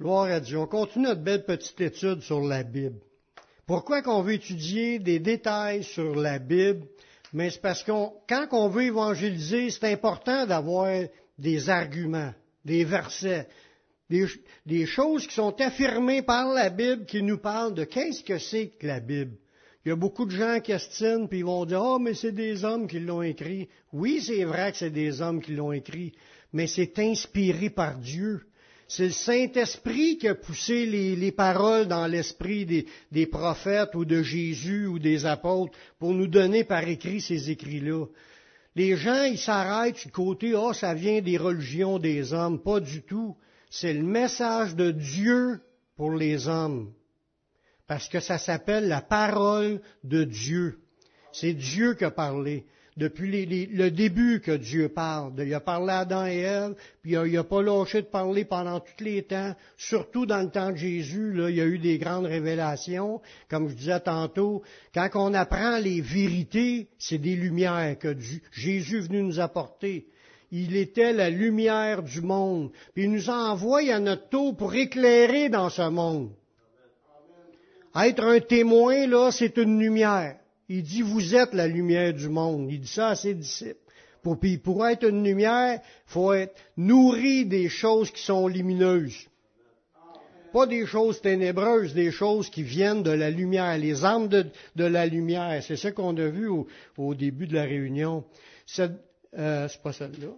Gloire à Dieu. On continue notre belle petite étude sur la Bible. Pourquoi qu'on veut étudier des détails sur la Bible? Mais c'est parce qu'on, quand on veut évangéliser, c'est important d'avoir des arguments, des versets, des, choses qui sont affirmées par la Bible qui nous parlent de qu'est-ce que c'est que la Bible. Il y a beaucoup de gens qui questionent puis ils vont dire oh mais c'est des hommes qui l'ont écrit. Oui c'est vrai que c'est des hommes qui l'ont écrit, mais c'est inspiré par Dieu. C'est le Saint-Esprit qui a poussé les, les paroles dans l'esprit des, des, prophètes ou de Jésus ou des apôtres pour nous donner par écrit ces écrits-là. Les gens, ils s'arrêtent du côté, oh, ça vient des religions des hommes. Pas du tout. C'est le message de Dieu pour les hommes. Parce que ça s'appelle la parole de Dieu. C'est Dieu qui a parlé depuis le début que Dieu parle. Il a parlé à Adam et Ève, puis il n'a pas lâché de parler pendant tous les temps, surtout dans le temps de Jésus. Là, il y a eu des grandes révélations. Comme je disais tantôt, quand on apprend les vérités, c'est des lumières que Jésus est venu nous apporter. Il était la lumière du monde. Puis il nous envoie à notre tour pour éclairer dans ce monde. Être un témoin, là, c'est une lumière. Il dit, vous êtes la lumière du monde. Il dit ça à ses disciples. Pour, puis pour être une lumière, il faut être nourri des choses qui sont lumineuses. Pas des choses ténébreuses, des choses qui viennent de la lumière, les armes de, la lumière. C'est ce qu'on a vu au, début de la réunion. Euh, c'est pas celle-là.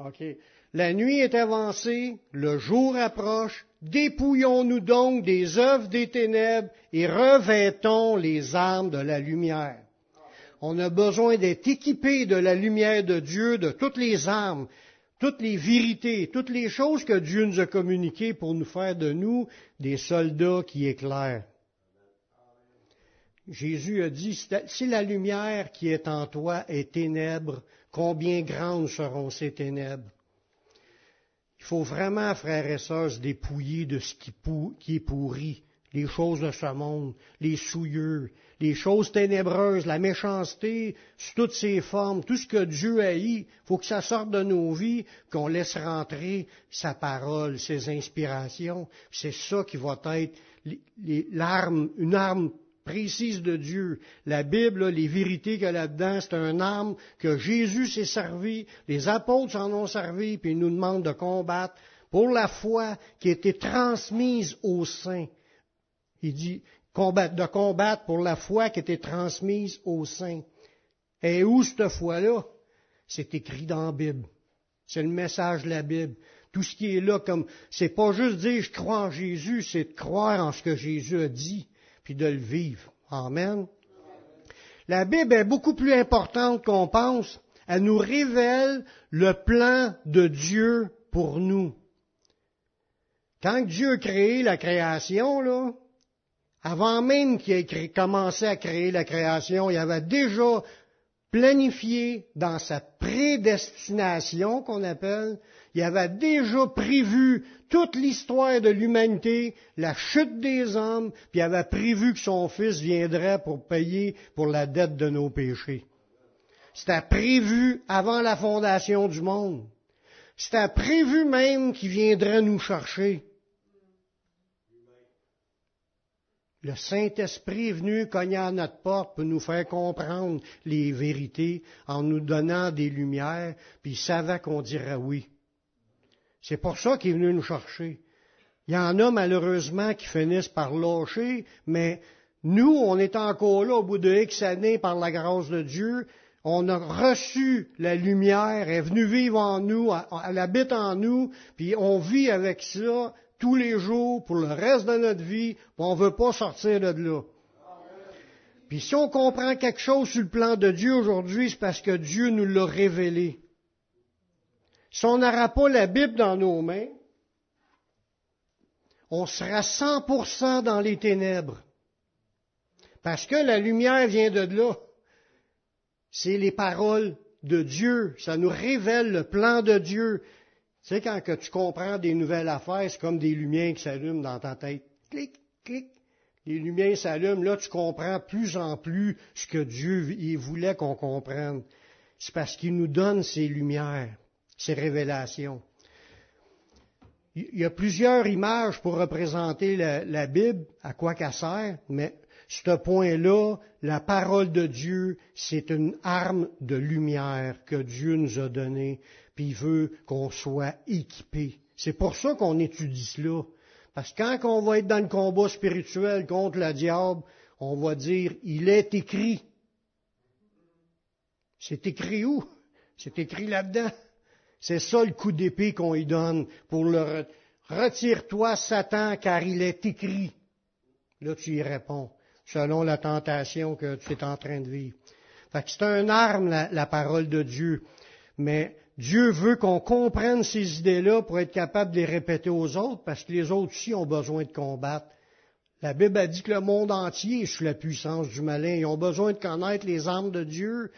OK. La nuit est avancée, le jour approche, dépouillons-nous donc des œuvres des ténèbres et revêtons les armes de la lumière. On a besoin d'être équipés de la lumière de Dieu, de toutes les armes, toutes les vérités, toutes les choses que Dieu nous a communiquées pour nous faire de nous des soldats qui éclairent. Jésus a dit, si la lumière qui est en toi est ténèbre, combien grandes seront ces ténèbres? Il faut vraiment, frères et sœurs, se dépouiller de ce qui, est pourri, les choses de ce monde, les souillures, les choses ténébreuses, la méchanceté, toutes ses formes, tout ce que Dieu a il faut que ça sorte de nos vies, qu'on laisse rentrer sa parole, ses inspirations. C'est ça qui va être l'arme, une arme précise de Dieu. La Bible, les vérités qu'il y a là-dedans, c'est un arme que Jésus s'est servi, les apôtres s'en ont servi, puis ils nous demandent de combattre pour la foi qui a été transmise aux saints. Il dit de combattre pour la foi qui a été transmise aux saints. Et où cette foi-là? C'est écrit dans la Bible. C'est le message de la Bible. Tout ce qui est là comme, c'est pas juste dire je crois en Jésus, c'est de croire en ce que Jésus a dit puis de le vivre. Amen. La Bible est beaucoup plus importante qu'on pense. Elle nous révèle le plan de Dieu pour nous. Quand Dieu a créé la création, là, avant même qu'il ait commencé à créer la création, il avait déjà planifié dans sa prédestination qu'on appelle, il avait déjà prévu toute l'histoire de l'humanité, la chute des hommes, puis il avait prévu que son Fils viendrait pour payer pour la dette de nos péchés. C'était prévu avant la fondation du monde. C'était prévu même qu'il viendrait nous chercher. Le Saint-Esprit venu cogner à notre porte pour nous faire comprendre les vérités en nous donnant des lumières, puis il savait qu'on dirait oui. C'est pour ça qu'il est venu nous chercher. Il y en a malheureusement qui finissent par lâcher, mais nous, on est encore là au bout de X années par la grâce de Dieu. On a reçu la lumière, elle est venue vivre en nous, elle habite en nous, puis on vit avec ça tous les jours pour le reste de notre vie, on ne veut pas sortir de là. Puis si on comprend quelque chose sur le plan de Dieu aujourd'hui, c'est parce que Dieu nous l'a révélé. Si on n'aura pas la Bible dans nos mains, on sera 100% dans les ténèbres. Parce que la lumière vient de là. C'est les paroles de Dieu. Ça nous révèle le plan de Dieu. Tu sais, quand que tu comprends des nouvelles affaires, c'est comme des lumières qui s'allument dans ta tête. Clic, clic. Les lumières s'allument. Là, tu comprends plus en plus ce que Dieu voulait qu'on comprenne. C'est parce qu'il nous donne ces lumières. Ces révélations. Il y a plusieurs images pour représenter la, la Bible, à quoi qu'elle sert, mais ce point-là, la parole de Dieu, c'est une arme de lumière que Dieu nous a donnée, puis il veut qu'on soit équipé. C'est pour ça qu'on étudie cela. Parce que quand on va être dans le combat spirituel contre le diable, on va dire, il est écrit. C'est écrit où? C'est écrit là-dedans. C'est ça le coup d'épée qu'on lui donne pour le retire-toi Satan car il est écrit. Là tu y réponds selon la tentation que tu es en train de vivre. Fait c'est un arme la, la parole de Dieu, mais Dieu veut qu'on comprenne ces idées-là pour être capable de les répéter aux autres, parce que les autres aussi ont besoin de combattre. La Bible a dit que le monde entier est sous la puissance du malin. Ils ont besoin de connaître les armes de Dieu,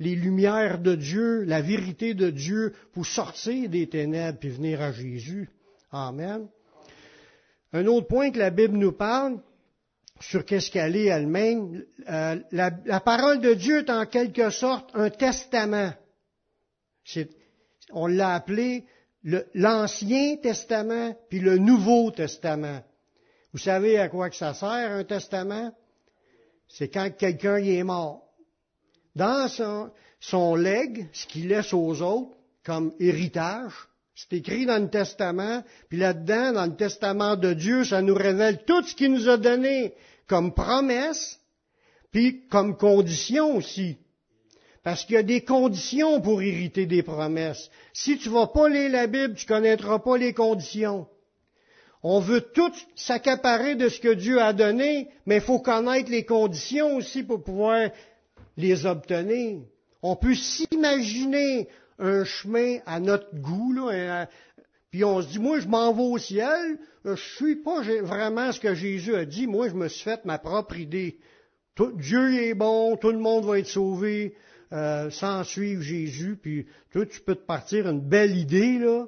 les lumières de Dieu, la vérité de Dieu pour sortir des ténèbres et venir à Jésus. Amen. Un autre point que la Bible nous parle sur qu'est-ce qu'elle est elle-même, euh, la, la, parole de Dieu est en quelque sorte un testament. on l'a appelé l'Ancien Testament puis le Nouveau Testament. Vous savez à quoi que ça sert un testament? C'est quand quelqu'un est mort dans son, son legs, ce qu'il laisse aux autres comme héritage, c'est écrit dans le testament, puis là-dedans, dans le testament de Dieu, ça nous révèle tout ce qu'il nous a donné comme promesse, puis comme condition aussi. Parce qu'il y a des conditions pour hériter des promesses. Si tu vas pas lire la Bible, tu connaîtras pas les conditions. On veut tout s'accaparer de ce que Dieu a donné, mais il faut connaître les conditions aussi pour pouvoir les obtenir. On peut s'imaginer un chemin à notre goût, là, puis on se dit, moi, je m'en vais au ciel, je suis pas vraiment ce que Jésus a dit, moi, je me suis fait ma propre idée. Dieu est bon, tout le monde va être sauvé euh, sans suivre Jésus, puis toi, tu peux te partir une belle idée, là,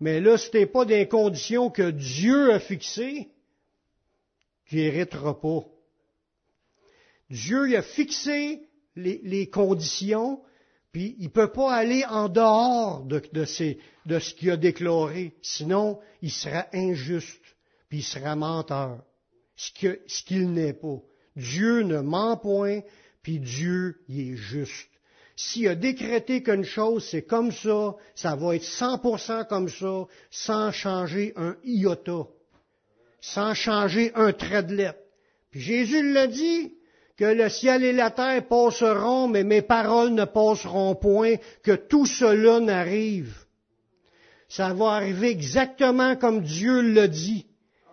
mais là, si t'es pas les conditions que Dieu a fixées, tu n'hériteras pas. Dieu a fixé les, conditions, puis il peut pas aller en dehors de, de, de ce qu'il a déclaré, sinon il sera injuste, puis il sera menteur, ce qu'il n'est pas. Dieu ne ment point, puis Dieu il est juste. S'il a décrété qu'une chose, c'est comme ça, ça va être 100% comme ça, sans changer un iota, sans changer un trait de lettre. Puis Jésus l'a dit, que le ciel et la terre passeront, mais mes paroles ne passeront point, que tout cela n'arrive. Ça va arriver exactement comme Dieu le dit.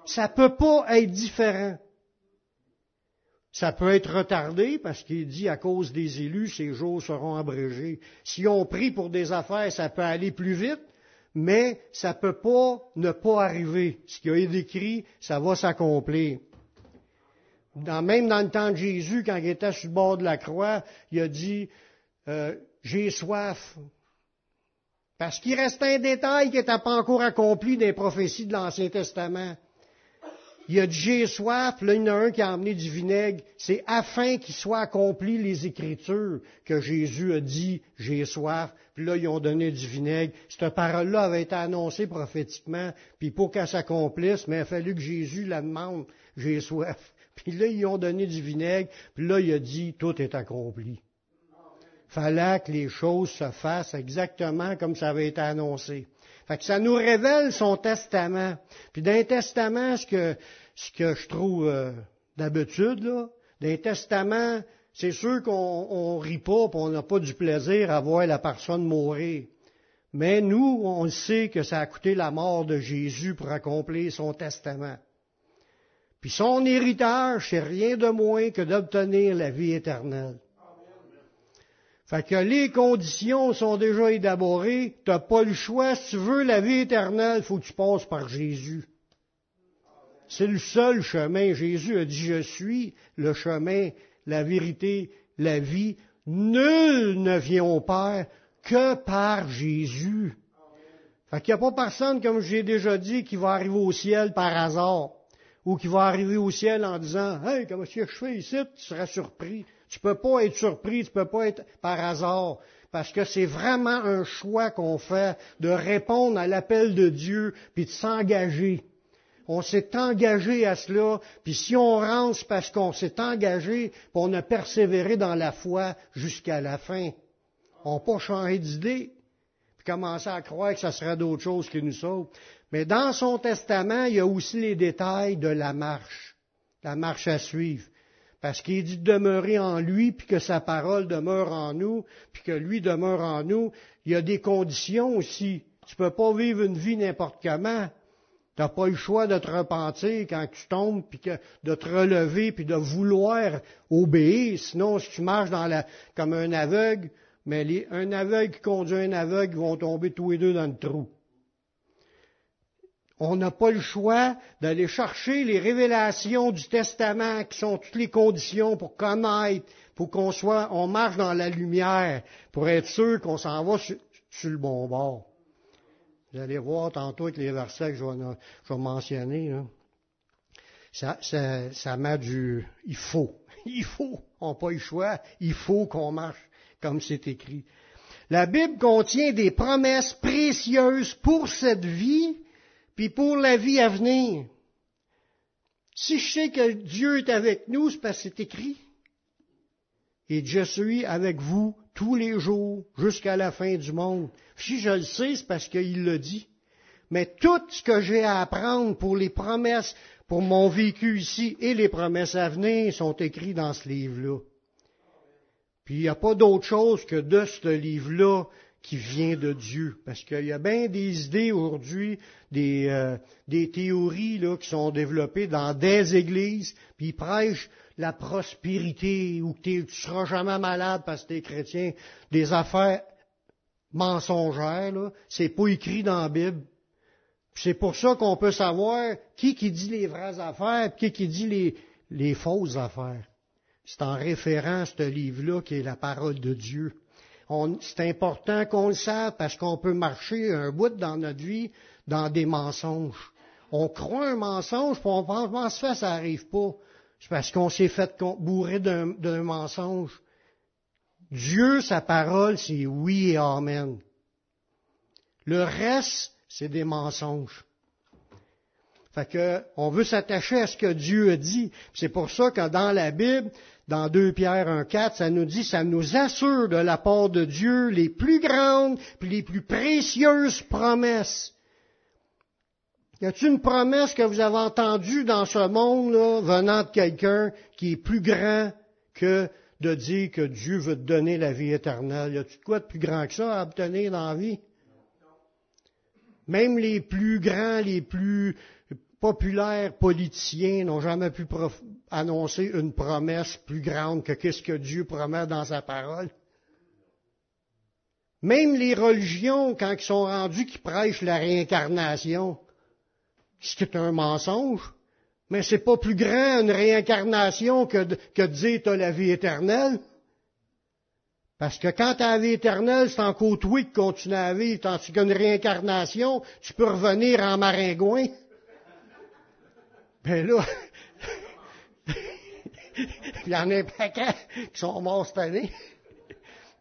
Ça peut pas être différent. Ça peut être retardé parce qu'il dit à cause des élus, ces jours seront abrégés. Si on prie pour des affaires, ça peut aller plus vite, mais ça peut pas ne pas arriver. Ce qui a été écrit, ça va s'accomplir même dans le temps de Jésus, quand il était sur le bord de la croix, il a dit, euh, j'ai soif. Parce qu'il reste un détail qui n'était pas encore accompli des prophéties de l'Ancien Testament. Il a dit, j'ai soif, là, il y en a un qui a emmené du vinaigre. C'est afin qu'il soit accompli les Écritures que Jésus a dit, j'ai soif. Puis là, ils ont donné du vinaigre. Cette parole-là avait été annoncée prophétiquement, puis pour qu'elle s'accomplisse, mais il a fallu que Jésus la demande, j'ai soif. Puis là, ils ont donné du vinaigre, puis là, il a dit, tout est accompli. Fallait que les choses se fassent exactement comme ça avait été annoncé. Fait que ça nous révèle son testament. Puis d'un testament, ce que, ce que je trouve euh, d'habitude, là, d'un testament, c'est sûr qu'on on rit pas, on n'a pas du plaisir à voir la personne mourir. Mais nous, on sait que ça a coûté la mort de Jésus pour accomplir son testament. Puis son héritage, c'est rien de moins que d'obtenir la vie éternelle. Fait que les conditions sont déjà élaborées, tu n'as pas le choix. Si tu veux la vie éternelle, faut que tu passes par Jésus. C'est le seul chemin. Jésus a dit, je suis le chemin, la vérité, la vie. Nul ne vient au Père que par Jésus. Fait qu'il n'y a pas personne, comme j'ai déjà dit, qui va arriver au ciel par hasard ou qui va arriver au ciel en disant Hey, comment est-ce que je fais ici? Tu seras surpris. Tu peux pas être surpris, tu peux pas être par hasard. parce que c'est vraiment un choix qu'on fait de répondre à l'appel de Dieu, puis de s'engager. On s'est engagé à cela, puis si on rentre, parce qu'on s'est engagé, puis on a persévéré dans la foi jusqu'à la fin. On n'a pas changé d'idée, puis commencé à croire que ce serait d'autres choses qui nous sauvent. Mais dans son testament, il y a aussi les détails de la marche, la marche à suivre. Parce qu'il dit de demeurer en lui, puis que sa parole demeure en nous, puis que lui demeure en nous. Il y a des conditions aussi. Tu peux pas vivre une vie n'importe comment. Tu n'as pas eu le choix de te repentir quand tu tombes, puis de te relever, puis de vouloir obéir. Sinon, si tu marches dans la, comme un aveugle, mais un aveugle qui conduit un aveugle, vont tomber tous les deux dans le trou. On n'a pas le choix d'aller chercher les révélations du Testament qui sont toutes les conditions pour connaître, pour qu'on soit, on marche dans la lumière, pour être sûr qu'on s'en va sur, le bon bord. Vous allez voir tantôt avec les versets que je vais, mentionner. Ça, ça, ça met du il faut. Il faut. On n'a pas le choix. Il faut qu'on marche comme c'est écrit. La Bible contient des promesses précieuses pour cette vie, puis pour la vie à venir. Si je sais que Dieu est avec nous, c'est parce que c'est écrit. Et je suis avec vous tous les jours jusqu'à la fin du monde. Si je le sais, c'est parce qu'il l'a dit. Mais tout ce que j'ai à apprendre pour les promesses, pour mon vécu ici et les promesses à venir sont écrits dans ce livre-là. Puis il n'y a pas d'autre chose que de ce livre-là qui vient de Dieu. Parce qu'il y a bien des idées aujourd'hui, des, euh, théories là, qui sont développées dans des églises, puis ils prêchent la prospérité, ou que tu seras jamais malade parce que tu es chrétien, des affaires mensongères, là. C'est pas écrit dans la Bible. C'est pour ça qu'on peut savoir qui qui dit les vraies affaires, et qui qui dit les fausses affaires. C'est en référant à ce livre-là qui est la parole de Dieu c'est important qu'on le sache parce qu'on peut marcher un bout dans notre vie dans des mensonges. On croit un mensonge, puis on pense, fait, ça n'arrive pas. C'est parce qu'on s'est fait bourrer d'un mensonge. Dieu, sa parole, c'est oui et amen. Le reste, c'est des mensonges. Fait que, on veut s'attacher à ce que Dieu a dit. C'est pour ça que dans la Bible, dans 2 Pierre 1.4, ça nous dit, ça nous assure de la part de Dieu les plus grandes puis les plus précieuses promesses. Y a-t-il une promesse que vous avez entendue dans ce monde, là, venant de quelqu'un qui est plus grand que de dire que Dieu veut te donner la vie éternelle? Y a-t-il quoi de plus grand que ça à obtenir dans la vie? Même les plus grands, les plus populaires politiciens n'ont jamais pu annoncer une promesse plus grande que qu'est-ce que Dieu promet dans sa parole. Même les religions, quand ils sont rendus qui prêchent la réincarnation, c'est un mensonge. Mais c'est pas plus grand une réincarnation que de, que dire t'as la vie éternelle. Parce que quand tu as la vie éternelle, c'est en côtoyer de continuer à vivre, tandis qu'une réincarnation, tu peux revenir en maringouin. Ben là, il y en a un paquet qui sont morts cette année.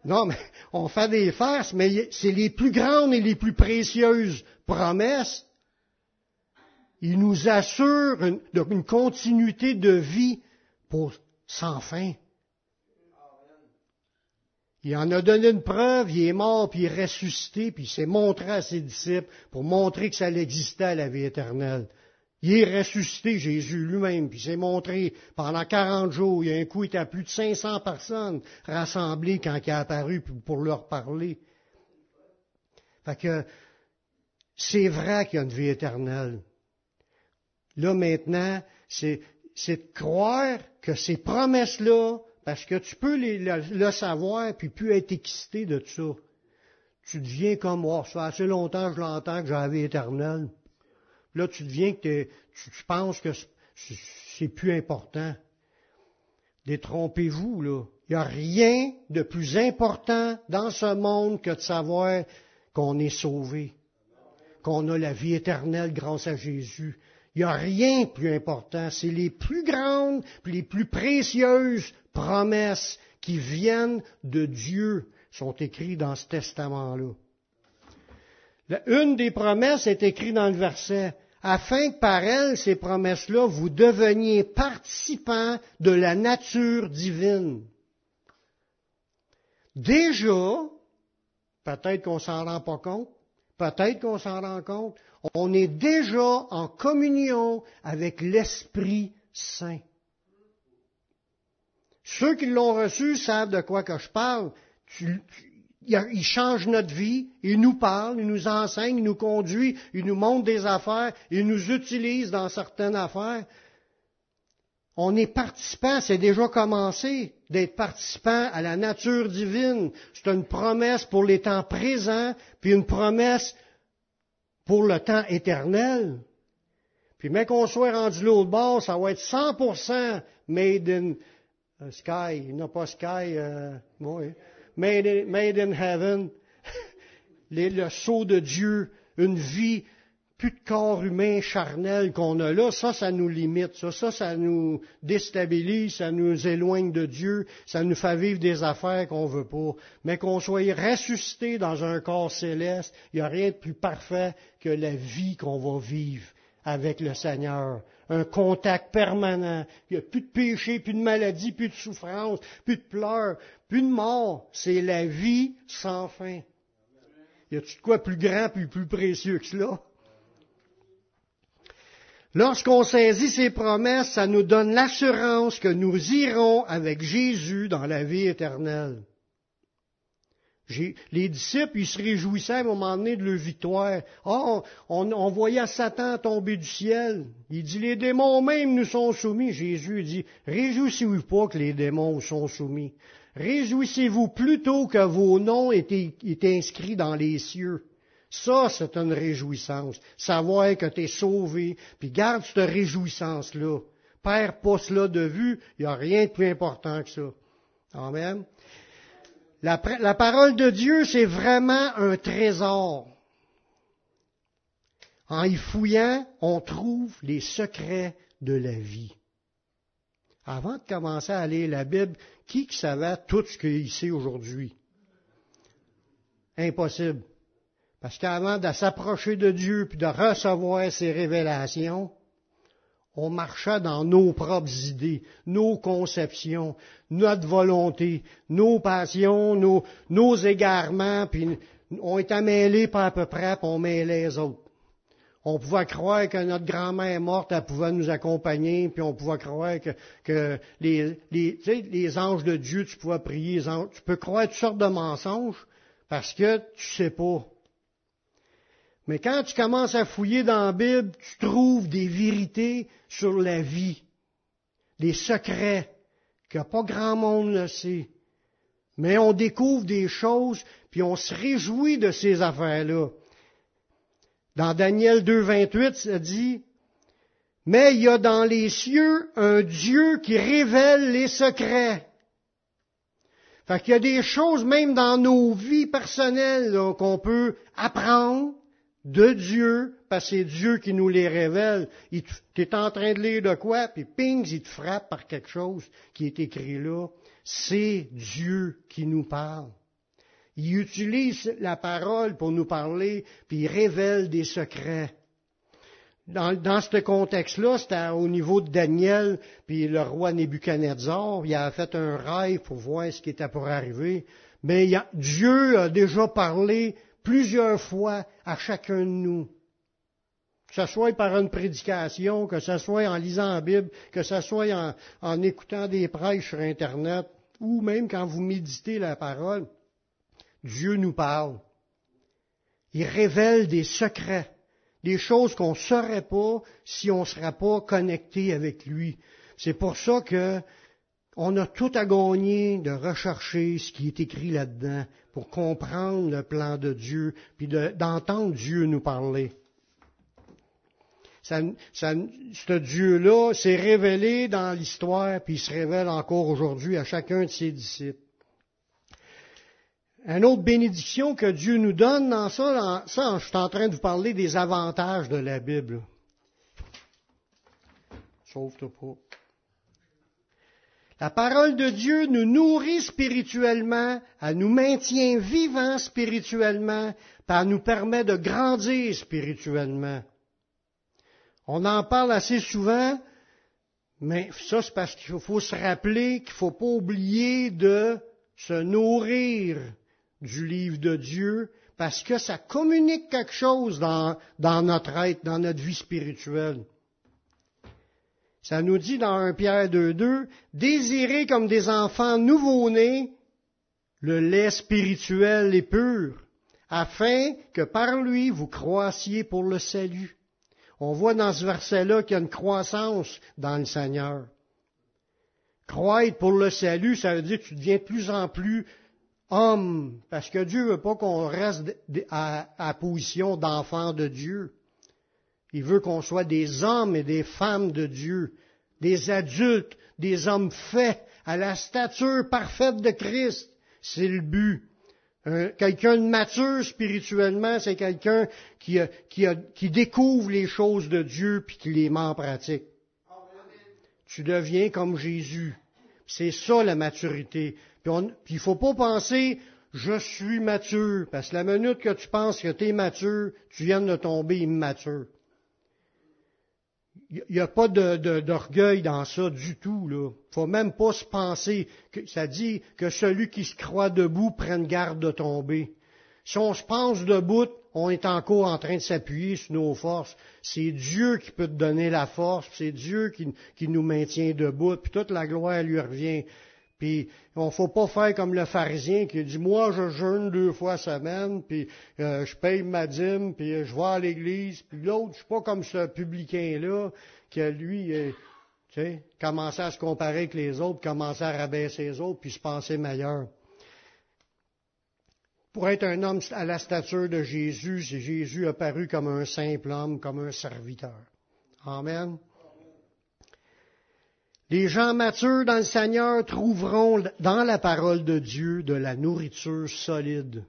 Non, mais on fait des farces, mais c'est les plus grandes et les plus précieuses promesses. Il nous assure une, continuité de vie pour sans fin. Il en a donné une preuve, il est mort, puis il est ressuscité, puis il s'est montré à ses disciples pour montrer que ça existait, la vie éternelle. Il est ressuscité, Jésus lui-même, puis s'est montré pendant 40 jours. Il y a un coup, il était à plus de 500 personnes rassemblées quand il est apparu pour leur parler. Fait que c'est vrai qu'il y a une vie éternelle. Là maintenant, c'est, de croire que ces promesses-là, parce que tu peux le, savoir puis plus être excité de ça. Tu deviens comme moi. Oh, ça fait assez longtemps que je l'entends que j'ai la vie éternelle. Là, tu deviens que tu, penses que c'est plus important. Détrompez-vous, là. Il n'y a rien de plus important dans ce monde que de savoir qu'on est sauvé, qu'on a la vie éternelle grâce à Jésus. Il n'y a rien de plus important. C'est les plus grandes, les plus précieuses promesses qui viennent de Dieu. sont écrits dans ce testament-là. Une des promesses est écrite dans le verset, afin que par elle, ces promesses-là, vous deveniez participants de la nature divine. Déjà, peut-être qu'on s'en rend pas compte, peut-être qu'on s'en rend compte, on est déjà en communion avec l'Esprit Saint. Ceux qui l'ont reçu savent de quoi que je parle. Il change notre vie, il nous parle, il nous enseigne, il nous conduit, il nous montre des affaires, il nous utilise dans certaines affaires. On est participant, c'est déjà commencé d'être participant à la nature divine. C'est une promesse pour les temps présents, puis une promesse pour le temps éternel. Puis même qu'on soit rendu l'autre bord, ça va être 100% made in euh, sky, non pas sky, euh, made, in, heaven. le sceau de Dieu, une vie plus de corps humain charnel qu'on a là, ça, ça nous limite, ça, ça, ça nous déstabilise, ça nous éloigne de Dieu, ça nous fait vivre des affaires qu'on veut pas. Mais qu'on soit ressuscité dans un corps céleste, il n'y a rien de plus parfait que la vie qu'on va vivre avec le Seigneur. Un contact permanent. Il n'y a plus de péché, plus de maladie, plus de souffrance, plus de pleurs, plus de mort. C'est la vie sans fin. Y a-tu de quoi plus grand puis plus précieux que cela? Lorsqu'on saisit ces promesses, ça nous donne l'assurance que nous irons avec Jésus dans la vie éternelle. Les disciples, ils se réjouissaient à un moment donné de leur victoire. Ah, on, on, voyait Satan tomber du ciel. Il dit, les démons même nous sont soumis. Jésus dit, réjouissez-vous pas que les démons sont soumis. Réjouissez-vous plutôt que vos noms étaient inscrits dans les cieux. Ça, c'est une réjouissance. Savoir que tu es sauvé, puis garde cette réjouissance-là. Perds pas cela de vue, il n'y a rien de plus important que ça. Amen. La, parole de Dieu, c'est vraiment un trésor. En y fouillant, on trouve les secrets de la vie. Avant de commencer à lire la Bible, qui savait tout ce qu'il sait aujourd'hui? Impossible. Parce qu'avant de s'approcher de Dieu puis de recevoir ses révélations, on marchait dans nos propres idées, nos conceptions, notre volonté, nos passions, nos, égarements, puis on était mêlés par à peu près, puis on mêlait les autres. On pouvait croire que notre grand-mère morte, elle pouvait nous accompagner, puis on pouvait croire que, les, anges de Dieu, tu pouvais prier, les tu peux croire toutes sortes de mensonges, parce que tu sais pas. Mais quand tu commences à fouiller dans la Bible, tu trouves des vérités sur la vie, des secrets que pas grand monde ne sait. Mais on découvre des choses, puis on se réjouit de ces affaires-là. Dans Daniel 2.28, ça dit, Mais il y a dans les cieux un Dieu qui révèle les secrets. Fait qu'il y a des choses, même dans nos vies personnelles, qu'on peut apprendre, de Dieu, parce que c'est Dieu qui nous les révèle. Tu es en train de lire de quoi, puis ping, il te frappe par quelque chose qui est écrit là. C'est Dieu qui nous parle. Il utilise la parole pour nous parler, puis il révèle des secrets. Dans, dans ce contexte-là, c'était au niveau de Daniel, puis le roi Nebuchadnezzar, il a fait un rêve pour voir ce qui était pour arriver. Mais Dieu a déjà parlé plusieurs fois à chacun de nous. Que ce soit par une prédication, que ce soit en lisant la Bible, que ce soit en, écoutant des prêches sur Internet, ou même quand vous méditez la parole, Dieu nous parle. Il révèle des secrets, des choses qu'on ne saurait pas si on ne serait pas connecté avec lui. C'est pour ça que on a tout à gagner de rechercher ce qui est écrit là-dedans pour comprendre le plan de Dieu, puis d'entendre Dieu nous parler. ce Dieu-là s'est révélé dans l'histoire, puis il se révèle encore aujourd'hui à chacun de ses disciples. Une autre bénédiction que Dieu nous donne dans ça, ça, je suis en train de vous parler des avantages de la Bible. Sauve-toi pas. La parole de Dieu nous nourrit spirituellement, elle nous maintient vivants spirituellement, elle nous permet de grandir spirituellement. On en parle assez souvent, mais ça c'est parce qu'il faut se rappeler qu'il ne faut pas oublier de se nourrir du livre de Dieu, parce que ça communique quelque chose dans notre être, dans notre vie spirituelle. Ça nous dit dans 1 Pierre 2.2, désirez comme des enfants nouveau-nés le lait spirituel et pur, afin que par lui vous croissiez pour le salut. On voit dans ce verset-là qu'il y a une croissance dans le Seigneur. Croître pour le salut, ça veut dire que tu deviens de plus en plus homme, parce que Dieu veut pas qu'on reste à, à position d'enfant de Dieu. Il veut qu'on soit des hommes et des femmes de Dieu, des adultes, des hommes faits à la stature parfaite de Christ. C'est le but. quelqu'un de mature spirituellement, c'est quelqu'un qui, découvre les choses de Dieu puis qui les met en pratique. Tu deviens comme Jésus. C'est ça la maturité. Puis, il faut pas penser je suis mature, parce que la minute que tu penses que tu es mature, tu viens de tomber immature. Il n'y a pas d'orgueil dans ça du tout. Il faut même pas se penser que ça dit que celui qui se croit debout prenne garde de tomber. Si on se pense debout, on est encore en train de s'appuyer sur nos forces. C'est Dieu qui peut te donner la force, c'est Dieu qui, qui, nous maintient debout, puis toute la gloire lui revient. Puis on ne faut pas faire comme le pharisien qui dit moi je jeûne deux fois semaine, puis euh, je paye ma dîme, puis euh, je vais à l'église, puis l'autre je suis pas comme ce publicain là qui lui euh, tu sais, commençait à se comparer avec les autres, commençait à rabaisser les autres, puis se penser meilleur. Pour être un homme à la stature de Jésus, Jésus apparu comme un simple homme, comme un serviteur. Amen. Les gens matures dans le Seigneur trouveront dans la parole de Dieu de la nourriture solide.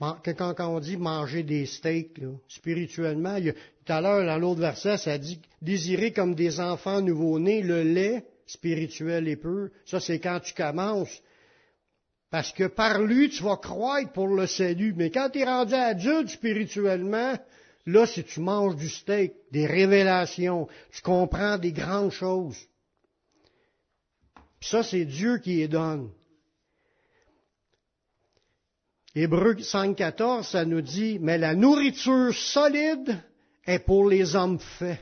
Quand, on dit manger des steaks, spirituellement, tout à l'heure, dans l'autre verset, ça dit désirer comme des enfants nouveau-nés le lait spirituel et peu. Ça, c'est quand tu commences. Parce que par lui, tu vas croître pour le salut. Mais quand tu es rendu adulte spirituellement, Là, si tu manges du steak, des révélations, tu comprends des grandes choses. ça, c'est Dieu qui les donne. Hébreu 5.14, ça nous dit, mais la nourriture solide est pour les hommes faits.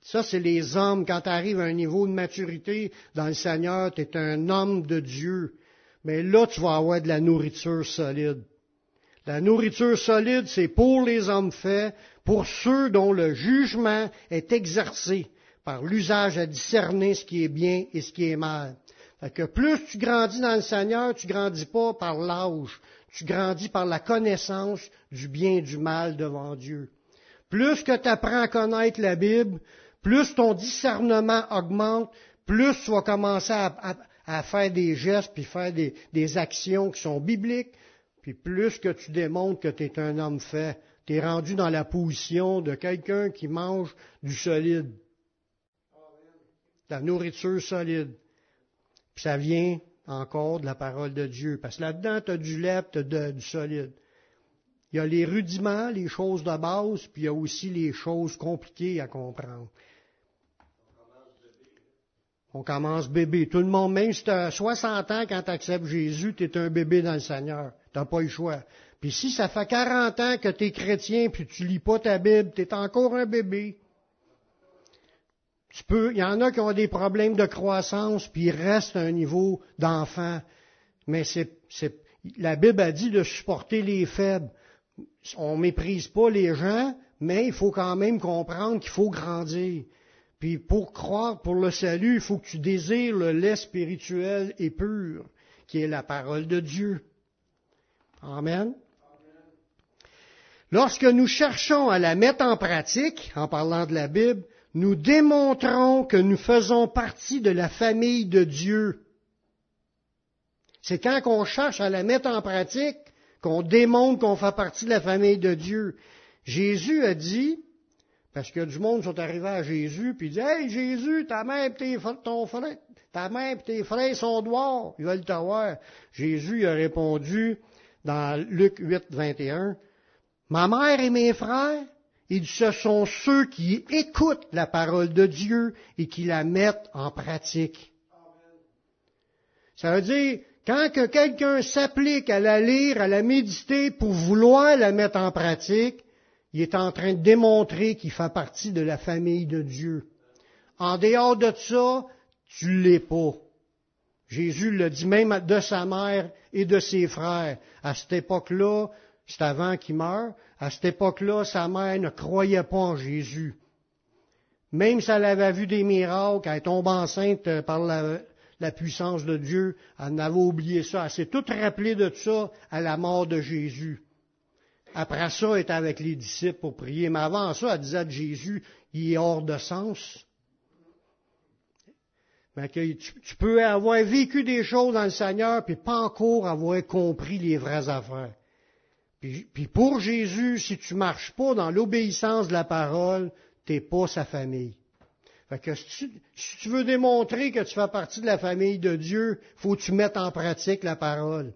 Ça, c'est les hommes, quand tu arrives à un niveau de maturité dans le Seigneur, tu es un homme de Dieu. Mais là, tu vas avoir de la nourriture solide. La nourriture solide, c'est pour les hommes faits, pour ceux dont le jugement est exercé par l'usage à discerner ce qui est bien et ce qui est mal. Fait que plus tu grandis dans le Seigneur, tu grandis pas par l'âge, tu grandis par la connaissance du bien et du mal devant Dieu. Plus que tu apprends à connaître la Bible, plus ton discernement augmente, plus tu vas commencer à, faire des gestes puis faire des, des actions qui sont bibliques, puis plus que tu démontres que tu es un homme fait, tu es rendu dans la position de quelqu'un qui mange du solide. La nourriture solide. Puis ça vient encore de la parole de Dieu. Parce que là-dedans, tu as du lait, tu as du solide. Il y a les rudiments, les choses de base, puis il y a aussi les choses compliquées à comprendre. On commence bébé. Tout le monde, même si tu as 60 ans quand tu acceptes Jésus, tu es un bébé dans le Seigneur. Tu n'as pas le choix. Puis si ça fait 40 ans que tu es chrétien puis tu lis pas ta Bible, tu es encore un bébé. Tu peux, il y en a qui ont des problèmes de croissance puis ils restent à un niveau d'enfant. Mais c'est, la Bible a dit de supporter les faibles. On méprise pas les gens, mais il faut quand même comprendre qu'il faut grandir. Puis pour croire pour le salut, il faut que tu désires le lait spirituel et pur, qui est la parole de Dieu. Amen. Lorsque nous cherchons à la mettre en pratique, en parlant de la Bible, nous démontrons que nous faisons partie de la famille de Dieu. C'est quand on cherche à la mettre en pratique qu'on démontre qu'on fait partie de la famille de Dieu. Jésus a dit, Parce que du monde sont arrivés à Jésus, puis ils disent Hey Jésus, ta mère et tes, ton frère, ta mère et tes frères sont noirs, ils veulent t'avoir. Jésus a répondu dans Luc 8, 21, Ma mère et mes frères, il ce sont ceux qui écoutent la parole de Dieu et qui la mettent en pratique. Ça veut dire, quand que quelqu'un s'applique à la lire, à la méditer pour vouloir la mettre en pratique, il est en train de démontrer qu'il fait partie de la famille de Dieu. En dehors de ça, tu l'es pas. Jésus le dit même de sa mère et de ses frères. À cette époque-là, c'est avant qu'il meure, à cette époque-là, sa mère ne croyait pas en Jésus. Même si elle avait vu des miracles, elle tombe enceinte euh, par la, puissance de Dieu, elle n'avait oublié ça. Elle s'est toute rappelée de ça à la mort de Jésus. Après ça, elle était avec les disciples pour prier. Mais avant ça, elle disait de Jésus, il est hors de sens. Mais tu, tu, peux avoir vécu des choses dans le Seigneur, puis pas encore avoir compris les vraies affaires. Puis, pour Jésus, si tu marches pas dans l'obéissance de la parole, t'es pas sa famille. Fait que si tu, veux démontrer que tu fais partie de la famille de Dieu, faut que tu mettes en pratique la parole.